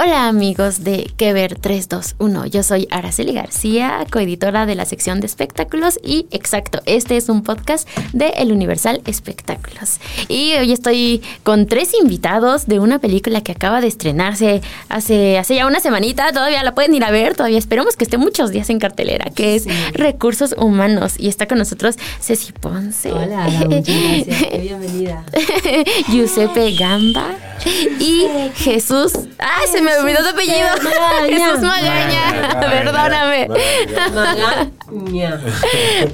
Hola amigos de Que Ver 321, yo soy Araceli García, coeditora de la sección de espectáculos y exacto, este es un podcast de El Universal Espectáculos. Y hoy estoy con tres invitados de una película que acaba de estrenarse hace, hace ya una semanita, todavía la pueden ir a ver, todavía esperamos que esté muchos días en cartelera, que es Recursos Humanos y está con nosotros Ceci Ponce. Hola, muchas gracias, bienvenida. Giuseppe Gamba y Jesús... ¡Ay, se me olvidó tu apellido! Jesús Magaña. Perdóname. Magaña.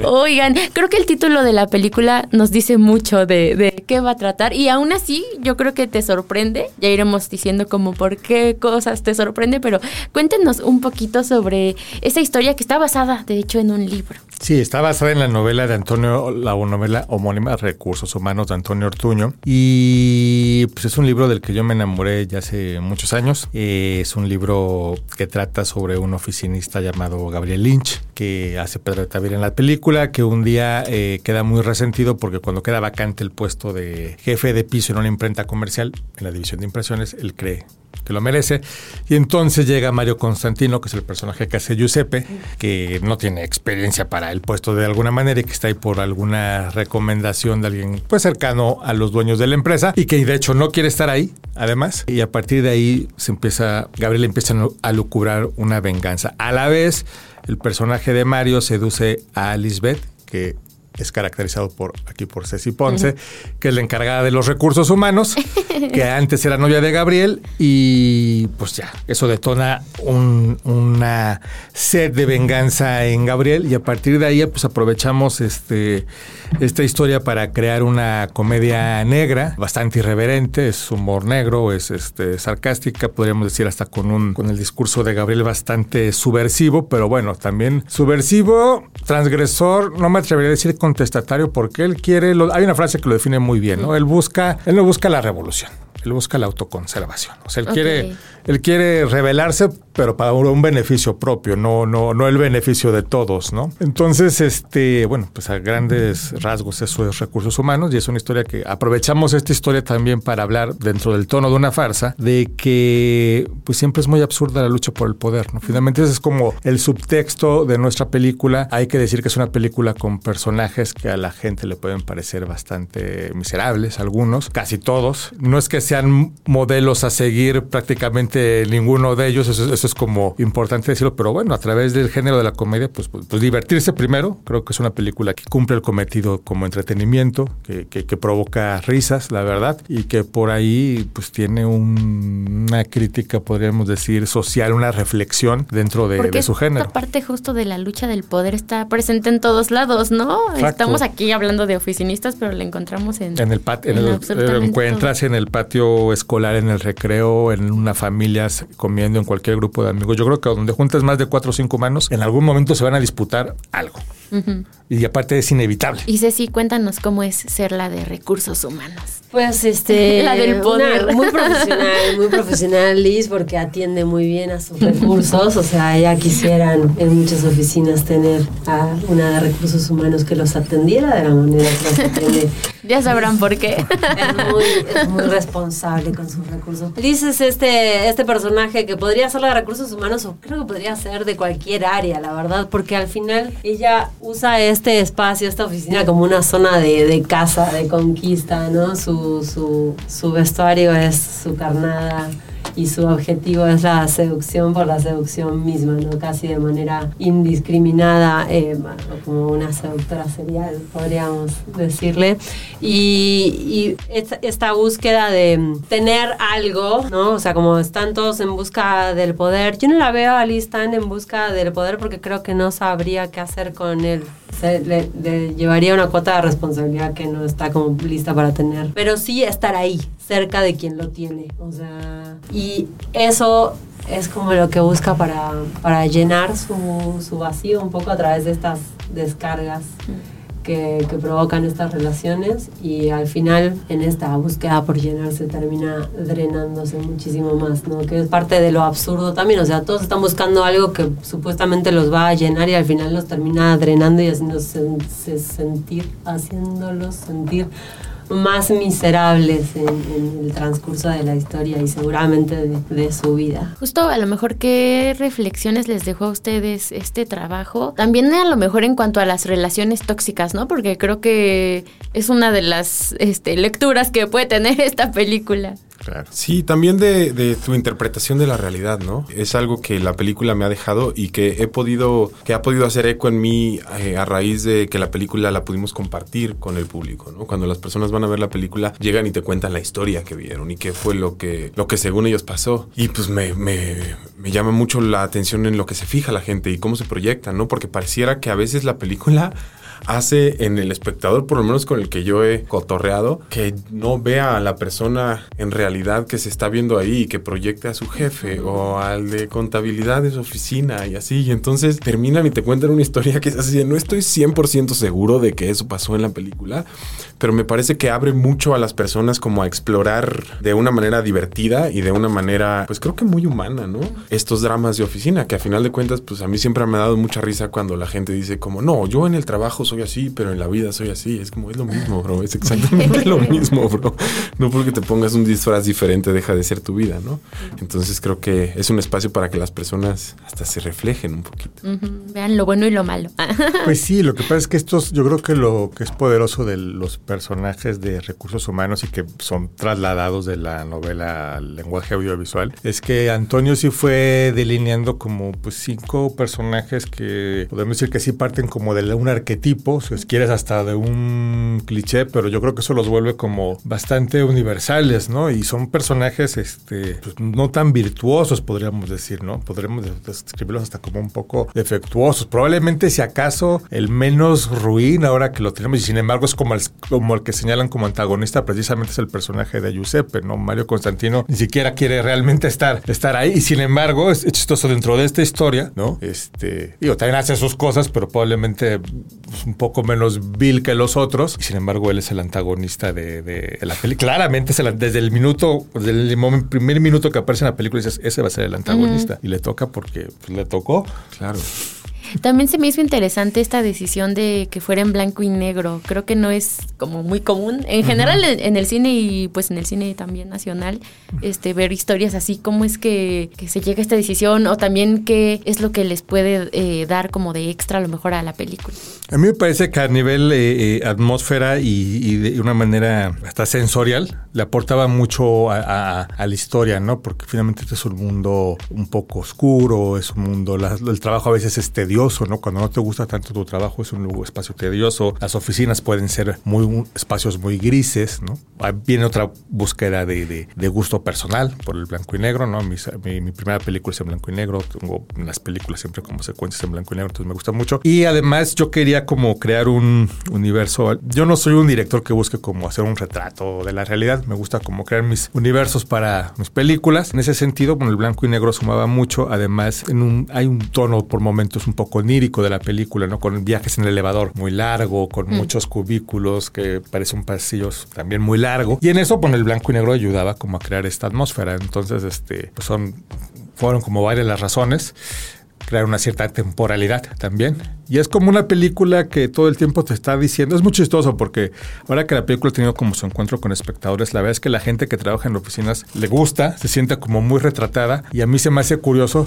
Oigan, creo que el título de la película nos dice mucho de, de, qué va a tratar y aún así yo creo que te sorprende. Ya iremos diciendo como por qué cosas te sorprende, pero cuéntenos un poquito sobre esa historia que está basada, de hecho, en un libro. Sí, está basada en la novela de Antonio, la novela homónima Recursos Humanos de Antonio Ortuño. Y pues es un libro del que yo me enamoré ya hace muchos años. Eh, es un libro que trata sobre un oficinista llamado Gabriel Lynch, que hace Pedro Tavir en la película, que un día eh, queda muy resentido porque cuando queda vacante el puesto de jefe de piso en una imprenta comercial, en la división de impresiones, él cree que lo merece. Y entonces llega Mario Constantino, que es el personaje que hace Giuseppe, que no tiene experiencia para el puesto de alguna manera y que está ahí por alguna recomendación de alguien pues cercano a los dueños de la empresa y que de hecho no quiere estar ahí, además. Y a partir de ahí se empieza, Gabriel empieza a lucubrar una venganza. A la vez, el personaje de Mario seduce a Lisbeth, que es caracterizado por aquí por Ceci Ponce, uh -huh. que es la encargada de los recursos humanos, que antes era novia de Gabriel y pues ya, eso detona un, una sed de venganza en Gabriel y a partir de ahí pues aprovechamos este, esta historia para crear una comedia negra, bastante irreverente, es humor negro, es este, sarcástica, podríamos decir hasta con, un, con el discurso de Gabriel bastante subversivo, pero bueno, también subversivo, transgresor, no me atrevería a decir contestatario porque él quiere, lo, hay una frase que lo define muy bien, ¿no? Él busca, él no busca la revolución, él busca la autoconservación. O sea, él okay. quiere, él quiere rebelarse, pero para un beneficio propio, no, no, no el beneficio de todos, ¿no? Entonces, este, bueno, pues a grandes rasgos eso es recursos humanos y es una historia que aprovechamos esta historia también para hablar dentro del tono de una farsa de que pues siempre es muy absurda la lucha por el poder, ¿no? Finalmente ese es como el subtexto de nuestra película. Hay que decir que es una película con personajes que a la gente le pueden parecer bastante miserables, algunos, casi todos. No es que sean modelos a seguir prácticamente ninguno de ellos, eso, eso es como importante decirlo, pero bueno, a través del género de la comedia, pues, pues, pues, divertirse primero. Creo que es una película que cumple el cometido como entretenimiento, que, que, que provoca risas, la verdad, y que por ahí pues tiene un, una crítica, podríamos decir, social, una reflexión dentro de, de su género. Esta parte justo de la lucha del poder está presente en todos lados, ¿no? Exacto. Estamos aquí hablando de oficinistas, pero la encontramos en, en el patio, en, lo encuentras todo. en el patio escolar, en el recreo, en una familia comiendo, en cualquier grupo de amigos. Yo creo que donde juntas más de cuatro o cinco manos, en algún momento se van a disputar algo. Uh -huh. Y aparte es inevitable. Y Ceci, cuéntanos cómo es ser la de recursos humanos. Pues este. la del poder. Una, muy profesional, muy profesional, Liz, porque atiende muy bien a sus recursos. O sea, ya quisieran en muchas oficinas tener a una de recursos humanos que los atendiera de la manera que los atiende. ya sabrán por qué. Es muy, es muy responsable con sus recursos. Liz es este, este personaje que podría ser la de recursos humanos o creo que podría ser de cualquier área, la verdad, porque al final ella usa este espacio, esta oficina como una zona de, de casa, de conquista, ¿no? Su, su, vestuario es su carnada y su objetivo es la seducción por la seducción misma, ¿no? Casi de manera indiscriminada, eh, como una seductora serial, podríamos decirle. Y, esta, esta, búsqueda de tener algo, ¿no? O sea, como están todos en busca del poder. Yo no la veo a Liz tan en busca del poder porque creo que no sabría qué hacer con él. Le, le llevaría una cuota de responsabilidad que no está como lista para tener. Pero sí estar ahí, cerca de quien lo tiene. O sea, y eso es como lo que busca para, para llenar su, su vacío un poco a través de estas descargas. Que, que, provocan estas relaciones y al final en esta búsqueda por llenarse termina drenándose muchísimo más, ¿no? Que es parte de lo absurdo también, o sea, todos están buscando algo que supuestamente los va a llenar y al final los termina drenando y haciéndose sentir, haciéndolos sentir más miserables en, el transcurso de la historia y seguramente de, su vida. Justo a lo mejor qué reflexiones les dejó a ustedes este trabajo, también a lo mejor en cuanto a las relaciones tóxicas, ¿no? Porque creo que es una de las este, lecturas que puede tener esta película. Sí, también de, tu interpretación de la realidad, ¿no? Es algo que la película me ha dejado y que he podido, que ha podido hacer eco en mí eh, a raíz de que la película la pudimos compartir con el público, ¿no? Cuando las personas van a ver la película, llegan y te cuentan la historia que vieron y qué fue lo que, lo que según ellos pasó. Y pues me, me, me llama mucho la atención en lo que se fija la gente y cómo se proyecta, ¿no? Porque pareciera que a veces la película hace en el espectador, por lo menos con el que yo he cotorreado, que no vea a la persona en realidad que se está viendo ahí y que proyecte a su jefe o al de contabilidad de su oficina y así. Y entonces terminan y te cuentan una historia que es así. No estoy 100% seguro de que eso pasó en la película, pero me parece que abre mucho a las personas como a explorar de una manera divertida y de una manera, pues creo que muy humana, ¿no? Estos dramas de oficina, que a final de cuentas, pues a mí siempre me ha dado mucha risa cuando la gente dice como, no, yo en el trabajo soy así, pero en la vida soy así. Es como, es lo mismo, bro. Es exactamente lo mismo, bro. No porque te pongas un disfraz diferente deja de ser tu vida, ¿no? Entonces creo que es un espacio para que las personas hasta se reflejen un poquito. Vean lo bueno y lo malo. pues sí, lo que pasa es que estos, yo creo que lo que es poderoso de los personajes de recursos humanos y que son trasladados de la novela al lenguaje audiovisual es que Antonio sí fue delineando como pues cinco personajes que podemos decir que sí parten como de un arquetipo si quieres hasta de un cliché, pero yo creo que eso los vuelve como bastante universales, ¿no? Y son personajes este, pues, no tan virtuosos, podríamos decir, ¿no? Podríamos describirlos hasta como un poco defectuosos. Probablemente, si acaso, el menos ruin ahora que lo tenemos, y sin embargo es como el, como el que señalan como antagonista, precisamente es el personaje de Giuseppe, ¿no? Mario Constantino ni siquiera quiere realmente estar, estar ahí, y sin embargo, es, chistoso dentro de esta historia, ¿no? Este, digo, también hace sus cosas, pero probablemente pues, un poco menos vil que los otros. Y sin embargo, él es el antagonista de, la película. Claramente, desde el minuto, desde el primer minuto que aparece en la película, dices, ese va a ser el antagonista. Y le toca porque pues, le tocó. Claro. También se me hizo interesante esta decisión de que fuera en blanco y negro. Creo que no es como muy común. En general en el cine y pues en el cine también nacional, este, ver historias así, cómo es que, se llega a esta decisión o también qué es lo que les puede eh, dar como de extra a lo mejor a la película. A mí me parece que a nivel eh, eh, atmósfera y, de una manera hasta sensorial le aportaba mucho a, la historia, ¿no? Porque finalmente este es un mundo un poco oscuro, es un mundo, el trabajo a veces es tedioso ¿no? Cuando no te gusta tanto tu trabajo es un espacio tedioso. Las oficinas pueden ser muy espacios muy grises, ¿no? Viene otra búsqueda de, gusto personal por el blanco y negro, ¿no? Mi, primera película es en blanco y negro. Tengo las películas siempre como secuencias en blanco y negro, entonces me gusta mucho. Y además yo quería como crear un universo. Yo no soy un director que busque como hacer un retrato de la realidad. Me gusta como crear mis universos para mis películas. En ese sentido, bueno, el blanco y negro sumaba mucho. Además, en un, hay un tono por momentos un poco onírico de la película, ¿no? Con viajes en el elevador muy largo, con mm. muchos cubículos, que parece un pasillo también muy largo. Y en eso, pues el blanco y negro ayudaba como a crear esta atmósfera. Entonces, este, pues son, fueron como varias las razones. Crear una cierta temporalidad también Y es como una película que todo el tiempo te está diciendo, es muy chistoso porque ahora que la película ha tenido como su encuentro con espectadores, la verdad es que la gente que trabaja en oficinas le gusta, se siente como muy retratada y a mí se me hace curioso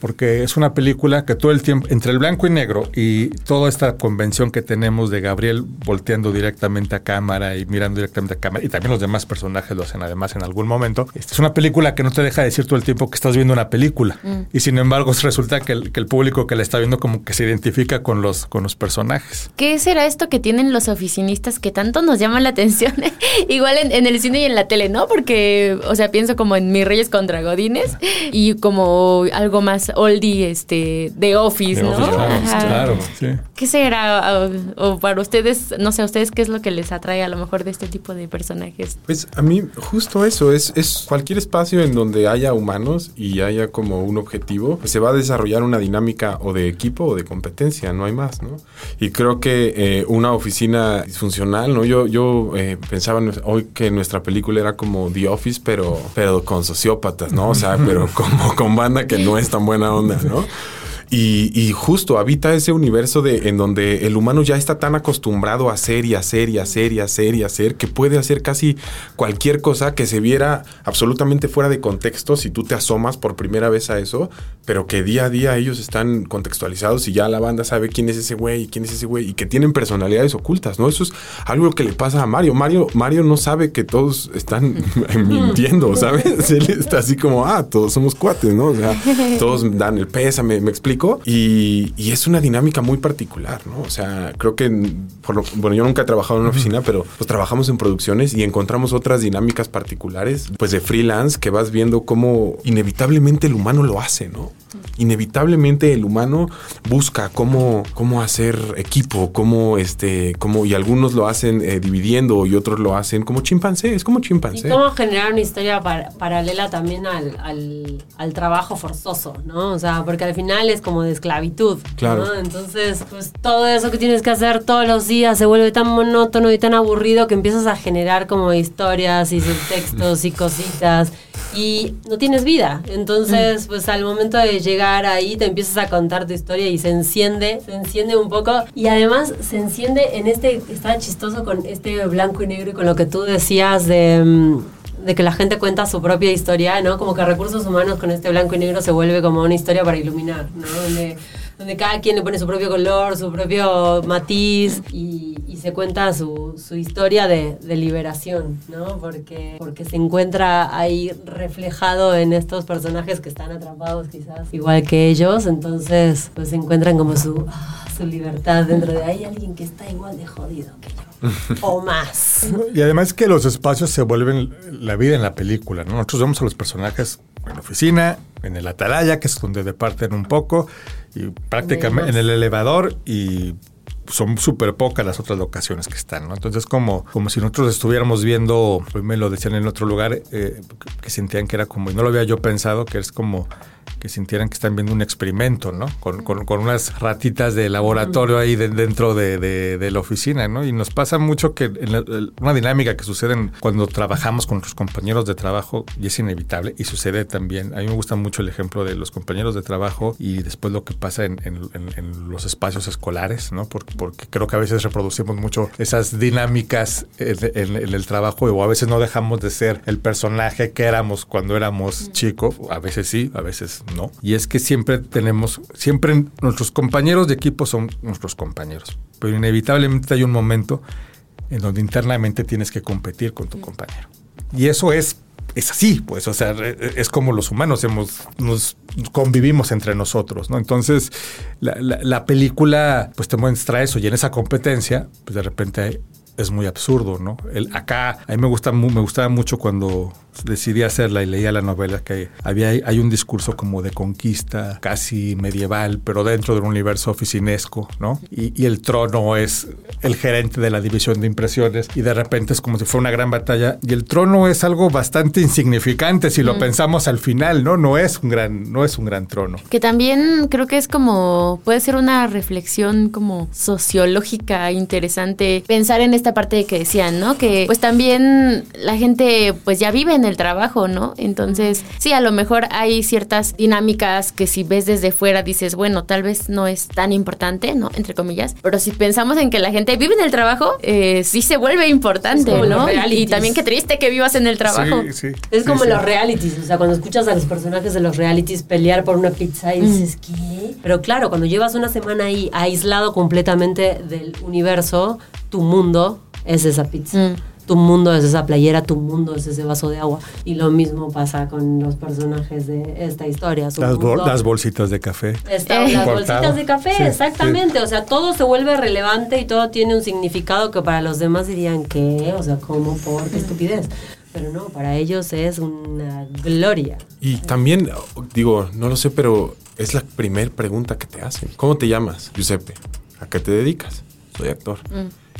porque es una película que todo el tiempo, entre el blanco y negro y toda esta convención que tenemos de Gabriel volteando directamente a cámara y mirando directamente a cámara, y también los demás personajes lo hacen además en algún momento, esta es una película que no te deja decir todo el tiempo que estás viendo una película. Mm. Y sin embargo resulta que el, que el público que la está viendo como que se identifica con los, con los personajes. ¿Qué será esto que tienen los oficinistas que tanto nos llama la atención? Igual en, el cine y en la tele, ¿no? Porque, o sea, pienso como en Mis Reyes contra Godines y como algo más oldie, este, de Office, ¿no? claro, sí. ¿Qué será? O, para ustedes, no sé, a ustedes qué es lo que les atrae a lo mejor de este tipo de personajes? Pues a mí justo eso, es, es cualquier espacio en donde haya humanos y haya como un objetivo, se va a desarrollar una dinámica o de equipo o de competencia, no hay más, ¿no? Y creo que eh, una oficina disfuncional, ¿no? Yo, yo eh, pensaba hoy que nuestra película era como The Office, pero, pero con sociópatas, ¿no? O sea, pero como con banda que no es tan buena onda, ¿no? Y, justo habita ese universo de en donde el humano ya está tan acostumbrado a hacer y hacer y hacer y hacer y hacer que puede hacer casi cualquier cosa que se viera absolutamente fuera de contexto si tú te asomas por primera vez a eso, pero que día a día ellos están contextualizados y ya la banda sabe quién es ese güey y quién es ese güey y que tienen personalidades ocultas, ¿no? Eso es algo que le pasa a Mario. Mario, Mario no sabe que todos están mintiendo, ¿sabes? Él está así como, ah, todos somos cuates, ¿no? O sea, todos dan el pésame, me explico y, es una dinámica muy particular, ¿no? O sea, creo que, bueno, yo nunca he trabajado en una oficina, pero pues trabajamos en producciones y encontramos otras dinámicas particulares, pues de freelance, que vas viendo cómo inevitablemente el humano lo hace, ¿no? Inevitablemente el humano busca cómo, cómo hacer equipo, cómo este, cómo, y algunos lo hacen eh, dividiendo y otros lo hacen como chimpancé, es como chimpancé. Y cómo generar una historia paralela también al, al, trabajo forzoso, ¿no? O sea, porque al final es como de esclavitud. Claro. ¿no? Entonces, pues todo eso que tienes que hacer todos los días se vuelve tan monótono y tan aburrido que empiezas a generar como historias y subtextos y cositas y no tienes vida. Entonces, mm. pues al momento de llegar ahí te empiezas a contar tu historia y se enciende, se enciende un poco y además se enciende en este, está chistoso con este blanco y negro y con lo que tú decías de mm, que la gente cuenta su propia historia, ¿no? Como que recursos humanos con este blanco y negro se vuelve como una historia para iluminar, ¿no? Donde cada quien le pone su propio color, su propio matiz y, se cuenta su, su historia de, de, liberación, ¿no? Porque, porque se encuentra ahí reflejado en estos personajes que están atrapados quizás igual que ellos, entonces pues encuentran como su, ah, su libertad dentro de ahí, alguien que está igual de jodido que yo o más. Y además que los espacios se vuelven la vida en la película. Nosotros vemos a los personajes en la oficina, en el atalaya, que es donde departen un poco, y prácticamente en el elevador y son súper pocas las otras locaciones que están, ¿no? Entonces, como, como si nosotros estuviéramos viendo, me lo decían en otro lugar, eh, que sentían que era como, y no lo había yo pensado, que es como que sintieran que están viendo un experimento, ¿no? Con, con, unas ratitas de laboratorio ahí dentro de, de, la oficina, ¿no? Y nos pasa mucho que en una dinámica que sucede cuando trabajamos con nuestros compañeros de trabajo, y es inevitable, y sucede también, a mí me gusta mucho el ejemplo de los compañeros de trabajo y después lo que pasa en, en, los espacios escolares, ¿no? Porque, porque, creo que a veces reproducimos mucho esas dinámicas en, el trabajo o a veces no dejamos de ser el personaje que éramos cuando éramos chicos, a veces sí, a veces ¿no? Y es que siempre tenemos, siempre nuestros compañeros de equipo son nuestros compañeros, pero inevitablemente hay un momento en donde internamente tienes que competir con tu compañero. Y eso es es así, pues, o sea, es como los humanos hemos, nos convivimos entre nosotros, ¿no? Entonces, la, película, pues, te muestra eso y en esa competencia, pues, de repente es muy absurdo, ¿no? El, acá, a mí me, gusta, me gustaba mucho cuando decidí hacerla y leía la novela que había hay un discurso como de conquista casi medieval, pero dentro de un universo oficinesco, ¿no? Y, el trono es el gerente de la división de impresiones y de repente es como si fuera una gran batalla y el trono es algo bastante insignificante si lo pensamos al final, ¿no? No es un gran no es un gran trono. Que también creo que es como puede ser una reflexión como sociológica interesante pensar en esta parte de que decían, ¿no? Que pues también la gente pues ya vive en en el trabajo, ¿no? Entonces, sí, a lo mejor hay ciertas dinámicas que si ves desde fuera dices, bueno, tal vez no es tan importante, ¿no? Entre comillas. Pero si pensamos en que la gente vive en el trabajo, eh, sí se vuelve importante, Es como ¿no? los Y realities. también qué triste que vivas en el trabajo. Sí, sí. Es como Sí, sí. los realities, o sea, cuando escuchas a los personajes de los realities pelear por una pizza y dices, ¿qué? Pero claro, cuando llevas una semana ahí aislado completamente del universo, tu mundo es esa pizza. Mm. Tu mundo es esa playera, tu mundo es ese vaso de agua. Y lo mismo pasa con los personajes de esta historia. Su Las, bol- las bolsitas de café. Está- Eh. las Cortado. bolsitas de café, Sí, exactamente. O sea, todo se vuelve relevante y todo tiene un significado que para los demás dirían que, o sea, ¿cómo? ¿Por qué estupidez? Pero no, para ellos es una gloria. Y también, digo, no lo sé, pero es la primer pregunta que te hacen. ¿Cómo te llamas, Giuseppe? ¿A qué te dedicas? Soy actor.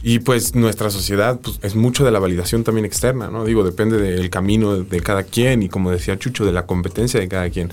Y pues nuestra sociedad pues, es mucho de la validación también externa, ¿no? Digo, depende del camino de, de cada quien y como decía Chucho, de la competencia de cada quien.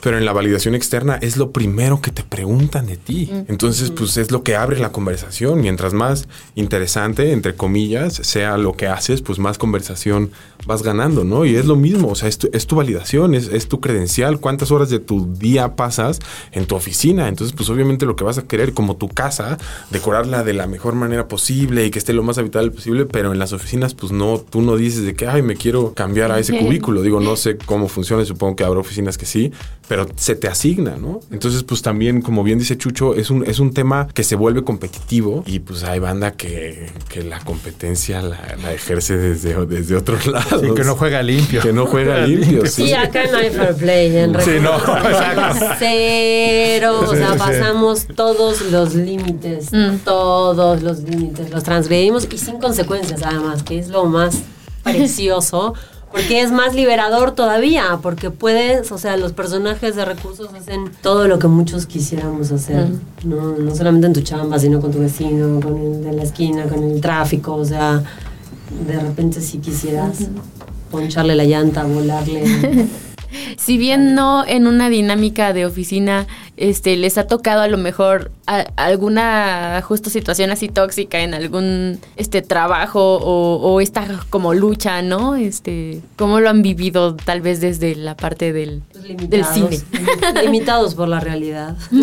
Pero en la validación externa es lo primero que te preguntan de ti. Entonces, pues es lo que abre la conversación. Mientras más interesante, entre comillas, sea lo que haces, pues más conversación vas ganando, ¿no? Y es lo mismo, o sea, es tu, es tu validación, es, es tu credencial, cuántas horas de tu día pasas en tu oficina. Entonces, pues obviamente lo que vas a querer, como tu casa, decorarla de la mejor manera posible y que esté lo más habitable posible, pero en las oficinas, pues no, tú no dices de que, ay, me quiero cambiar a ese cubículo. Digo, no sé cómo funciona, supongo que habrá oficinas que sí, pero se te asigna, ¿no? Entonces, pues también, como bien dice Chucho, es un, es un tema que se vuelve competitivo y pues hay banda que, que la competencia la, la ejerce desde, desde otros lados. Sí, que no juega limpio. Que no juega limpio, sí. Y acá no hay fair play en Sí, no. Cero, o Sí, sea, sí. pasamos todos los límites, todos los límites, los transgredimos y sin consecuencias además, que es lo más precioso, porque es más liberador todavía, porque puedes, o sea, los personajes de recursos hacen todo lo que muchos quisiéramos hacer, no, no solamente en tu chamba, sino con tu vecino, con el de la esquina, con el tráfico, o sea, de repente si quisieras poncharle la llanta, volarle. Si bien no en una dinámica de oficina, este, les ha tocado a lo mejor a- alguna justo situación así tóxica en algún este trabajo o, o esta como lucha, ¿no? Este, ¿cómo lo han vivido tal vez desde la parte del, Pues del limitados, cine? Limitados por la realidad.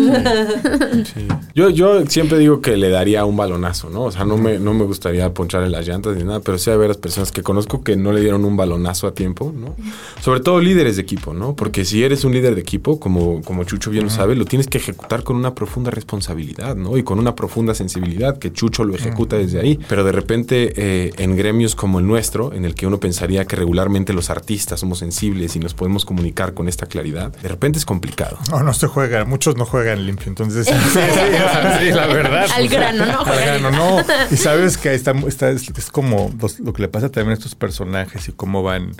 Sí. Yo, yo siempre digo que le daría un balonazo, ¿no? O sea, no me, no me gustaría poncharle las llantas ni nada, pero sí hay varias personas que conozco que no le dieron un balonazo a tiempo, ¿no? Sobre todo líderes de equipo, ¿no? Porque si eres un líder de equipo, como, como Chucho bien lo sabe, lo tienes que ejecutar con una profunda responsabilidad, ¿no? Y con una profunda sensibilidad, que Chucho lo ejecuta desde ahí. Pero de repente, eh, en gremios como el nuestro, en el que uno pensaría que regularmente los artistas somos sensibles y nos podemos comunicar con esta claridad, de repente es complicado. No, no se juega, muchos no juegan limpio, entonces sí, sí, sí, la verdad. Al grano, ¿no? Al grano, no. Y sabes que está, está- es, es como los- lo que le pasa también a estos personajes y cómo van.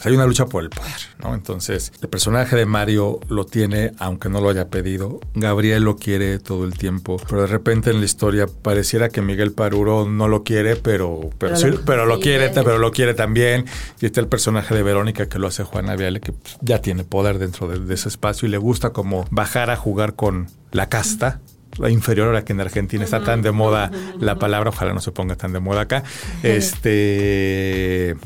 Pues hay una lucha por el poder, ¿no? Entonces, el personaje de Mario lo tiene, aunque no lo haya pedido. Gabriel lo quiere todo el tiempo, pero de repente en la historia pareciera que Miguel Paruro no lo quiere, pero, pero, Pero sí- lo pero lo quiere, pero lo quiere también. Y está el personaje de Verónica que lo hace Juana Viale, que pues, ya tiene poder dentro de, de ese espacio y le gusta como bajar a jugar con la casta. La inferior ahora que en Argentina está tan de moda la palabra, ojalá no se ponga tan de moda acá. Este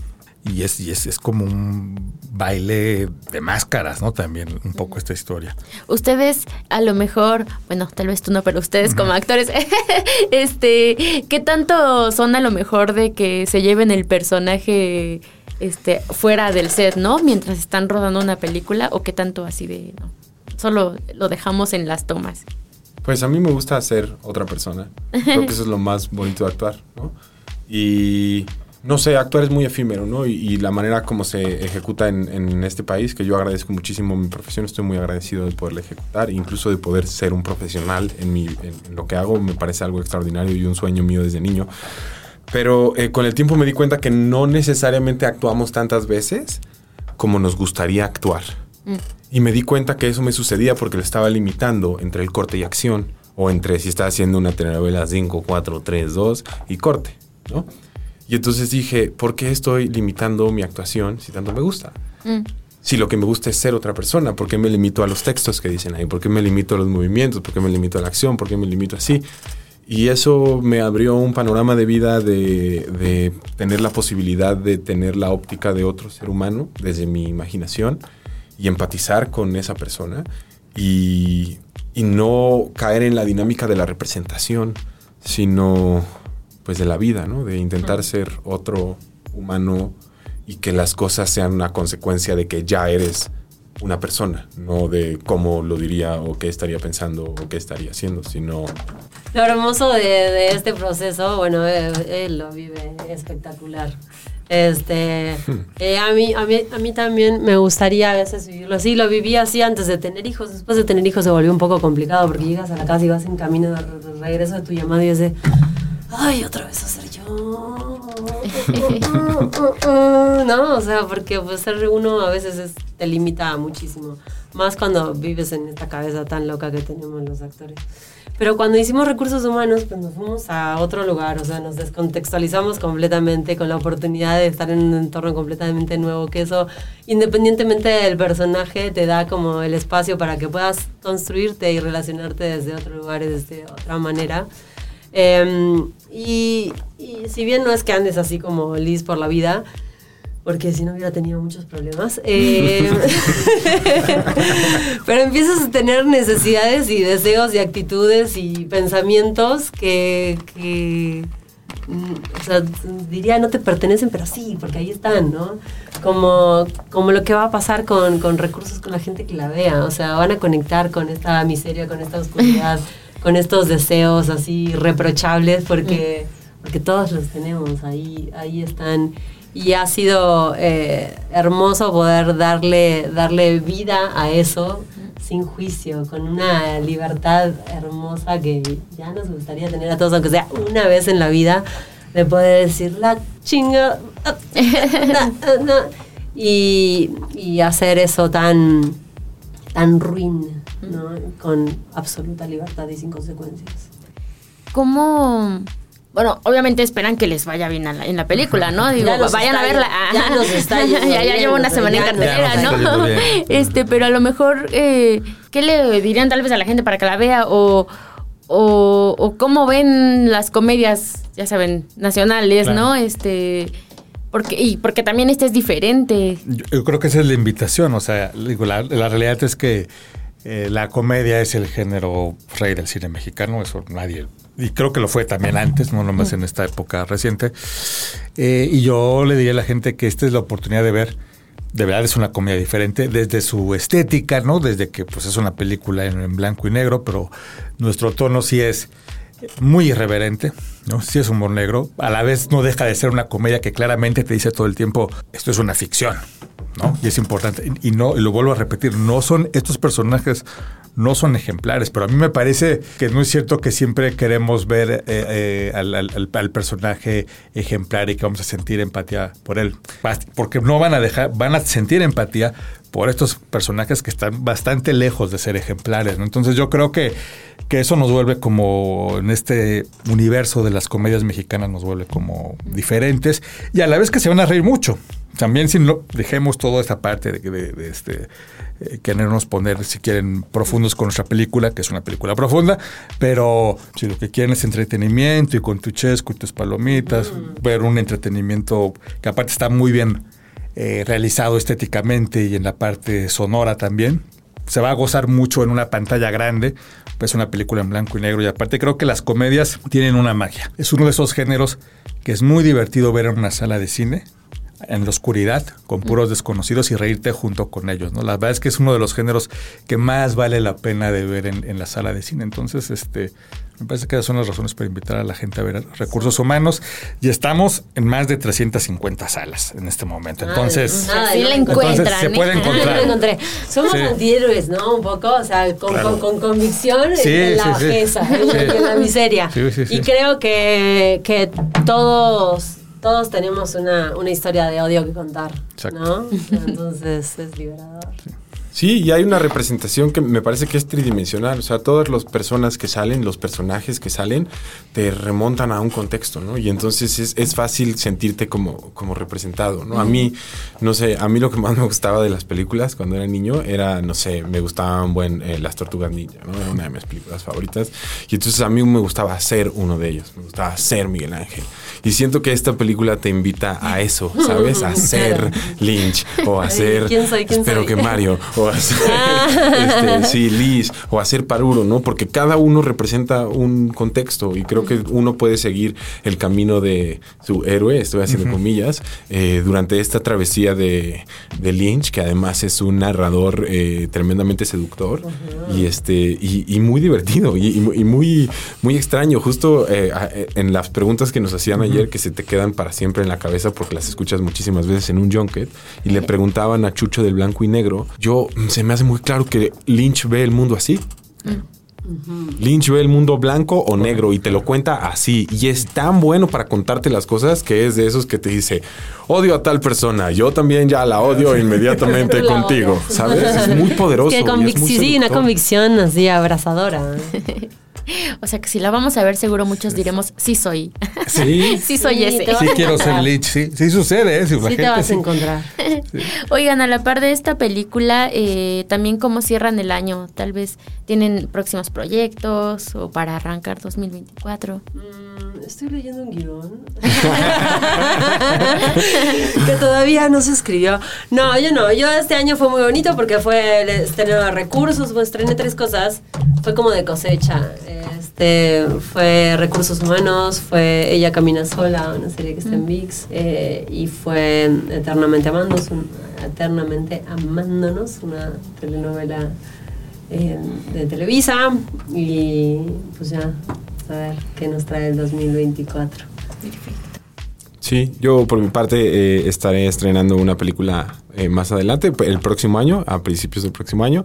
y es, y es, es como un baile de máscaras, ¿no? También un poco esta historia. Ustedes, a lo mejor, bueno, tal vez tú no, pero ustedes como actores, este, ¿qué tanto son a lo mejor de que se lleven el personaje este, fuera del set, ¿no? Mientras están rodando una película, o qué tanto así de, no, solo lo dejamos en las tomas. Pues a mí me gusta ser otra persona. Creo que eso es lo más bonito de actuar, ¿no? Y no sé, actuar es muy efímero, ¿no? Y, y la manera como se ejecuta en, en este país, que yo agradezco muchísimo mi profesión, estoy muy agradecido de poderla ejecutar, incluso de poder ser un profesional en, mi, en, lo que hago, me parece algo extraordinario y un sueño mío desde niño. Pero eh, con el tiempo me di cuenta que no necesariamente actuamos tantas veces como nos gustaría actuar. Y me di cuenta que eso me sucedía porque lo estaba limitando entre el corte y acción. O entre si estaba haciendo una telenovela 5, 4, 3, 2 y corte, ¿no? Y entonces dije, ¿por qué estoy limitando mi actuación si tanto me gusta? Si lo que me gusta es ser otra persona, ¿por qué me limito a los textos que dicen ahí? ¿Por qué me limito a los movimientos? ¿Por qué me limito a la acción? ¿Por qué me limito así? Y eso me abrió un panorama de vida de, de tener la posibilidad de tener la óptica de otro ser humano desde mi imaginación y empatizar con esa persona y, y no caer en la dinámica de la representación, sino pues de la vida, ¿no? De intentar ser otro humano y que las cosas sean una consecuencia de que ya eres una persona, no de cómo lo diría o qué estaría pensando o qué estaría haciendo, sino... Lo hermoso de, de este proceso, bueno, él, él lo vive espectacular. Este, eh, a, mí, a, mí, a mí también me gustaría a veces vivirlo así. Lo viví así antes de tener hijos. Después de tener hijos se volvió un poco complicado porque llegas a la casa y vas en camino de re- regreso de tu llamado y es de, ay, otra vez a ser yo. no, o sea, porque pues, ser uno a veces es- te limita muchísimo. Más cuando vives en esta cabeza tan loca que tenemos los actores. Pero cuando hicimos recursos humanos, pues nos fuimos a otro lugar, o sea, nos descontextualizamos completamente con la oportunidad de estar en un entorno completamente nuevo, que eso, independientemente del personaje, te da como el espacio para que puedas construirte y relacionarte desde otro lugar desde otra manera. Em, y, si bien no es que andes así como Liz por la vida, porque si no hubiera tenido muchos problemas. eh, pero empiezas a tener necesidades y deseos y actitudes y pensamientos que, mm, diría no te pertenecen, pero sí, porque ahí están, ¿no? Como, como lo que va a pasar con, con recursos con la gente que la vea, o sea, van a conectar con esta miseria, con esta oscuridad, con estos deseos así reprochables, porque, porque todos los tenemos, ahí, ahí están. Y ha sido eh, hermoso poder darle, darle vida a eso sin juicio, con una libertad hermosa que ya nos gustaría tener a todos, aunque sea una vez en la vida, de poder decir la chinga ah, na, ah, na", y, y hacer eso tan, tan ruin, ¿no? con absoluta libertad y sin consecuencias. ¿Cómo? Bueno, obviamente esperan que les vaya bien a la- en la película, ¿no? Digo, vayan a verla. ya nos está yendo ya, llevo una semana en cartelera, ¿no? Este, pero a lo mejor, eh, ¿qué le dirían tal vez a la gente para que la vea? O, o, o cómo ven las comedias, ya saben, nacionales, Claro. ¿no? Este, porque, y porque también esta es diferente. Yo, yo creo que esa es la invitación, o sea, digo, la, la realidad es que eh, la comedia es el género rey del cine mexicano, eso nadie, y creo que lo fue también antes, no nomás en esta época reciente. Eh, y yo le diría a la gente que esta es la oportunidad de ver, de verdad es una comedia diferente, desde su estética, ¿no? Desde que pues es una película en, en blanco y negro, pero nuestro tono sí es muy irreverente, ¿no? Sí es humor negro. A la vez no deja de ser una comedia que claramente te dice todo el tiempo, esto es una ficción, ¿no? Y es importante. Y, no, y lo vuelvo a repetir, no son estos personajes no son ejemplares, pero a mí me parece que no es cierto que siempre queremos ver eh, eh, al, al- al- personaje ejemplar y que vamos a sentir empatía por él. Porque no van a dejar, van a sentir empatía por estos personajes que están bastante lejos de ser ejemplares. ¿no? Entonces yo creo que, que eso nos vuelve como en este universo de las comedias mexicanas nos vuelve como diferentes y a la vez que se van a reír mucho. También si no dejemos toda esta parte de, de- de este eh, querernos poner, si quieren, profundos con nuestra película, que es una película profunda, pero si lo que quieren es entretenimiento y con tu chesco y tus palomitas, ver un entretenimiento que aparte está muy bien eh, realizado estéticamente y en la parte sonora también. Se va a gozar mucho en una pantalla grande, pues es una película en blanco y negro y aparte creo que las comedias tienen una magia. Es uno de esos géneros que es muy divertido ver en una sala de cine en la oscuridad con puros desconocidos y reírte junto con ellos, ¿no? La verdad es que es uno de los géneros que más vale la pena de ver en, en la sala de cine. Entonces, este, me parece que esas son las razones para invitar a la gente a ver recursos humanos y estamos en más de 350 salas en este momento. Entonces, Nada, Sí la encuentran. se ¿eh? puede Ah, encontrar. ya lo encontré. Somos Sí. antihéroes, ¿no? Un poco, o sea, con, Claro. con, con convicción Sí, en la sí, sí. bajeza, en, la miseria. Sí, sí, sí. Y creo que, que todos, todos tenemos una, una historia de odio que contar, Exacto. ¿no? Entonces es liberador. Sí, y hay una representación que me parece que es tridimensional. O sea, todas las personas que salen, los personajes que salen, te remontan a un contexto, ¿no? Y entonces es, es fácil sentirte como, como representado, ¿no? A mí, no sé, a mí lo que más me gustaba de las películas cuando era niño era, no sé, me gustaban buen eh, las tortugas ninja, ¿no? Era una de mis películas favoritas. Y entonces a mí me gustaba ser uno de ellos, me gustaba ser Miguel Ángel. Y siento que esta película te invita a eso, ¿sabes? A ser Lynch o a ser... ¿Quién soy? ¿Quién espero soy? que Mario o a ser este, sí, Liz o a ser Paruro, ¿no? Porque cada uno representa un contexto y creo que uno puede seguir el camino de su héroe, estoy haciendo comillas, eh, durante esta travesía de, de Lynch, que además es un narrador eh, tremendamente seductor y este y, y muy divertido y, y muy- muy extraño. Justo eh, en las preguntas que nos hacían ayer que se te quedan para siempre en la cabeza porque las escuchas muchísimas veces en un junket y le preguntaban a Chucho del blanco y negro. Yo se me hace muy claro que Lynch ve el mundo así. Lynch ve el mundo blanco o negro y te lo cuenta así. Y es tan bueno para contarte las cosas que es de esos que te dice, odio a tal persona, yo también ya la odio inmediatamente La contigo. odio. ¿Sabes? Es muy poderoso. Que y es convic- muy sí, sí, una convicción así abrazadora. O sea que si la vamos a ver, seguro muchos diremos, sí soy. Sí, sí soy Sí, ese. sí quiero ser. Lynch, sí, sí sucede, ¿eh? Si la Sí te gente vas sí- a encontrar. Oigan, a la par de esta película, eh, también cómo cierran el año. Tal vez tienen próximos proyectos o para arrancar 2024. Mm, Estoy leyendo un guion. que todavía no se escribió. No, yo no. Yo este año fue muy bonito porque fue el estreno de recursos. Pues estrené tres cosas. Fue como de cosecha. Este, fue recursos humanos, fue Ella camina sola, una serie que está en VIX. eh, y fue Eternamente Amándonos, un- Eternamente Amándonos, una telenovela eh, de Televisa. Y pues ya, a ver qué nos trae el 2024. Sí, yo por mi parte eh, estaré estrenando una película eh, más adelante, el próximo año, a principios del próximo año.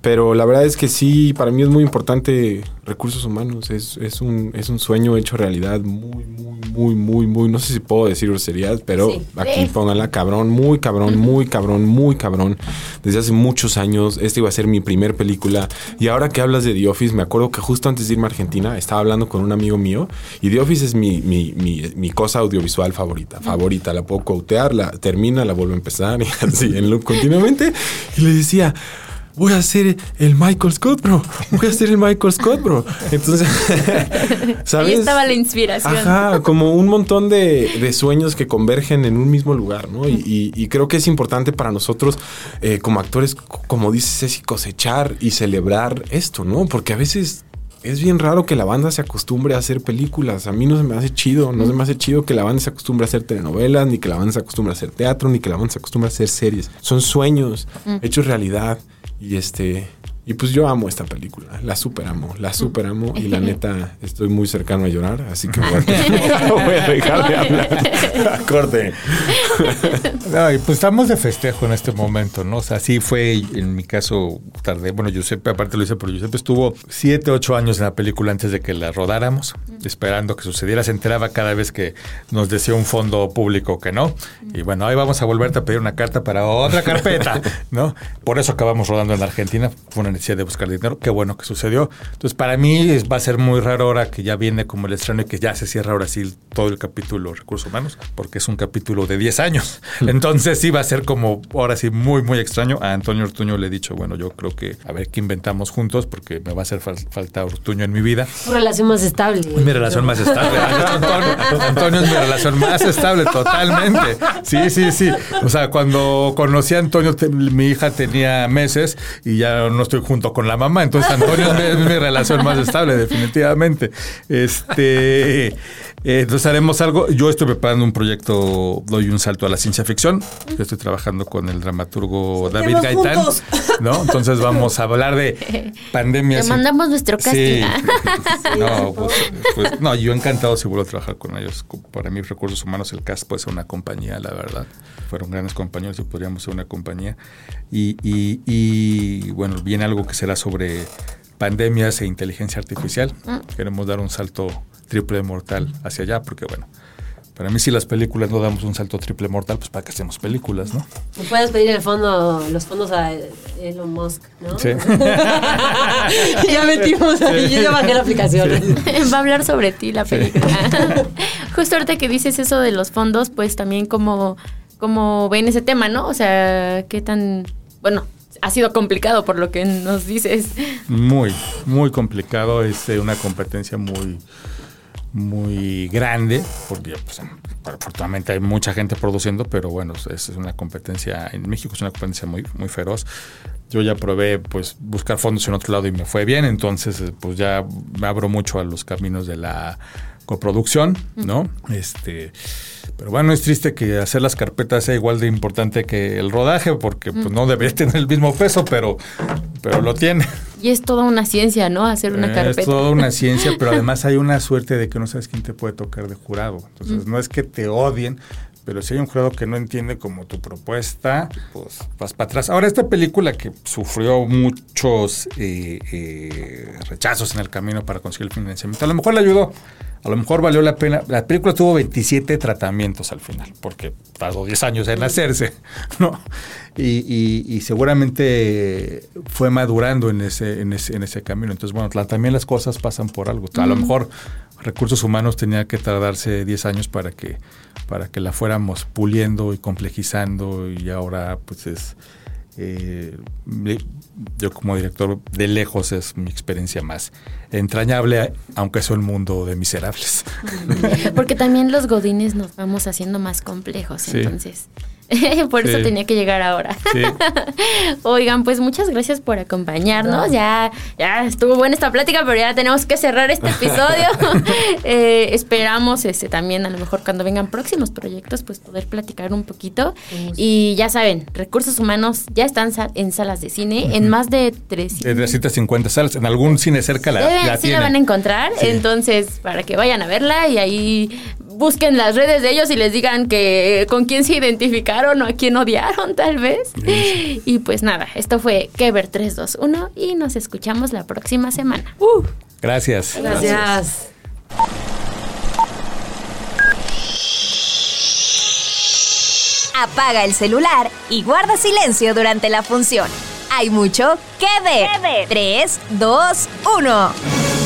Pero la verdad es que sí, para mí es muy importante recursos humanos. Es, es, un, es un sueño hecho realidad muy, muy, muy, muy, muy. No sé si puedo decir groserías, pero Sí. aquí pónganla cabrón, muy cabrón, muy cabrón, muy cabrón. Desde hace muchos años, esta iba a ser mi primer película. Y ahora que hablas de The Office, me acuerdo que justo antes de irme a Argentina estaba hablando con un amigo mío. Y The Office es mi, mi, mi, mi cosa audiovisual favorita. Favorita, la puedo quotear, la termina, la vuelvo a empezar y así en loop continuamente. Y le decía voy a hacer el Michael Scott, bro. Voy a hacer el Michael Scott, bro. Entonces, ¿sabes? Ahí estaba la inspiración. Ajá, como un montón de, de sueños que convergen en un mismo lugar, ¿no? Y, y- y creo que es importante para nosotros, eh, como actores, como dices, Ceci, cosechar y celebrar esto, ¿no? Porque a veces es bien raro que la banda se acostumbre a hacer películas. A mí no se me hace chido, no se me hace chido que la banda se acostumbre a hacer telenovelas, ni que la banda se acostumbre a hacer teatro, ni que la banda se acostumbre a hacer series. Son sueños hechos realidad. Y este. Y pues yo amo esta película, la super amo, la super amo y la neta estoy muy cercano a llorar, así que voy a, voy a dejar de hablar. Corte. No, y pues estamos de festejo en este momento, ¿no? O sea, sí fue, en mi caso, tarde. Bueno, Giuseppe, aparte lo hice, pero Giuseppe estuvo siete, ocho años en la película antes de que la rodáramos, esperando que sucediera. Se enteraba cada vez que nos decía un fondo público que no. Y bueno, ahí vamos a volverte a pedir una carta para otra carpeta, ¿no? Por eso acabamos rodando en la Argentina. Fue una necesidad de buscar dinero. Qué bueno que sucedió. Entonces, para mí es- va a ser muy raro ahora que ya viene como el estreno y que ya se cierra ahora sí todo el capítulo Recursos Humanos, porque es un capítulo de 10 años. Entonces, sí va a ser como ahora sí muy, muy extraño. A Antonio Ortuño le he dicho, bueno, yo creo que a ver qué inventamos juntos, porque me va a hacer fal- falta Ortuño en mi vida. Tu relación más estable. Es mi relación más estable. Antonio, Antonio es mi relación más estable, totalmente. Sí, sí, sí. O sea, cuando conocí a Antonio, te- mi hija tenía meses y ya no estoy junto con la mamá. Entonces, Antonio es mi, mi relación más estable, definitivamente. Este. Eh, entonces haremos algo. Yo estoy preparando un proyecto, doy un salto a la ciencia ficción. Yo estoy trabajando con el dramaturgo David Gaitán. juntos. ¿no? Entonces vamos a hablar de pandemias. Te mandamos nuestro casting. Sí. No, pues, pues, no, yo encantado si vuelvo a trabajar con ellos. Para mí, recursos humanos, el CAS puede ser una compañía, la verdad. Fueron grandes compañeros y podríamos ser una compañía. Y, y- y, bueno, viene algo que será sobre pandemias e inteligencia artificial. Queremos dar un salto triple mortal hacia allá porque, bueno, Para mí si las películas no damos un salto triple mortal, pues para que hacemos películas, ¿no? Puedes pedir el fondo, los fondos a Elon Musk, ¿no? Sí. ya metimos ahí, yo ya bajé la aplicación. Va a hablar sobre ti la película. Justo ahorita que dices eso de los fondos, pues también como, como ven ese tema, ¿no? O sea, qué tan, bueno, ha sido complicado por lo que nos dices. Muy, muy complicado. Es eh, una competencia muy, muy grande, porque pues, afortunadamente hay mucha gente produciendo, pero bueno, es, es una competencia en México, es una competencia muy, muy feroz. Yo ya probé pues buscar fondos en otro lado y me fue bien, entonces eh, pues ya me abro mucho a los caminos de la coproducción, ¿no? Este, pero bueno, es triste que hacer las carpetas sea igual de importante que el rodaje, porque pues no debería tener el mismo peso, pero, pero lo tiene. Y es toda una ciencia, ¿no? Hacer una carpeta. Es toda una ciencia, pero además hay una suerte de que no sabes quién te puede tocar de jurado. Entonces, no es que te odien, pero si hay un jurado que no entiende como tu propuesta, pues vas para atrás. Ahora, esta película que sufrió muchos eh, eh, rechazos en el camino para conseguir el financiamiento, a lo mejor le ayudó. A lo mejor valió la pena. La película tuvo 27 tratamientos al final, porque tardó 10 años en hacerse, ¿no? Y, y, y seguramente fue madurando en ese, en ese, en ese camino. Entonces, bueno, la, también las cosas pasan por algo. A lo mejor recursos humanos tenía que tardarse 10 años para que, para que la fuéramos puliendo y complejizando y ahora pues es... Eh, yo como director de lejos es mi experiencia más entrañable, aunque es un mundo de miserables. Porque también los godines nos vamos haciendo más complejos, Sí. entonces. por eso tenía que llegar ahora. Sí. Oigan, pues muchas gracias por acompañarnos. Ya, ya estuvo buena esta plática, pero ya tenemos que cerrar este episodio. Eh, esperamos este también, a lo mejor cuando vengan próximos proyectos, pues poder platicar un poquito. Y ya saben, recursos humanos ya están en salas de cine, en más de 300. De 350 salas, en algún cine cerca la, Deben- la sí la van a encontrar, Sí. entonces para que vayan a verla y ahí busquen las redes de ellos y les digan que con quién se identificaron o a quién odiaron tal vez. Y pues nada, esto fue Kever 321 y nos escuchamos la próxima semana. Gracias. Gracias. Apaga el celular y guarda silencio durante la función. Hay mucho que ver. 3, 2, 1.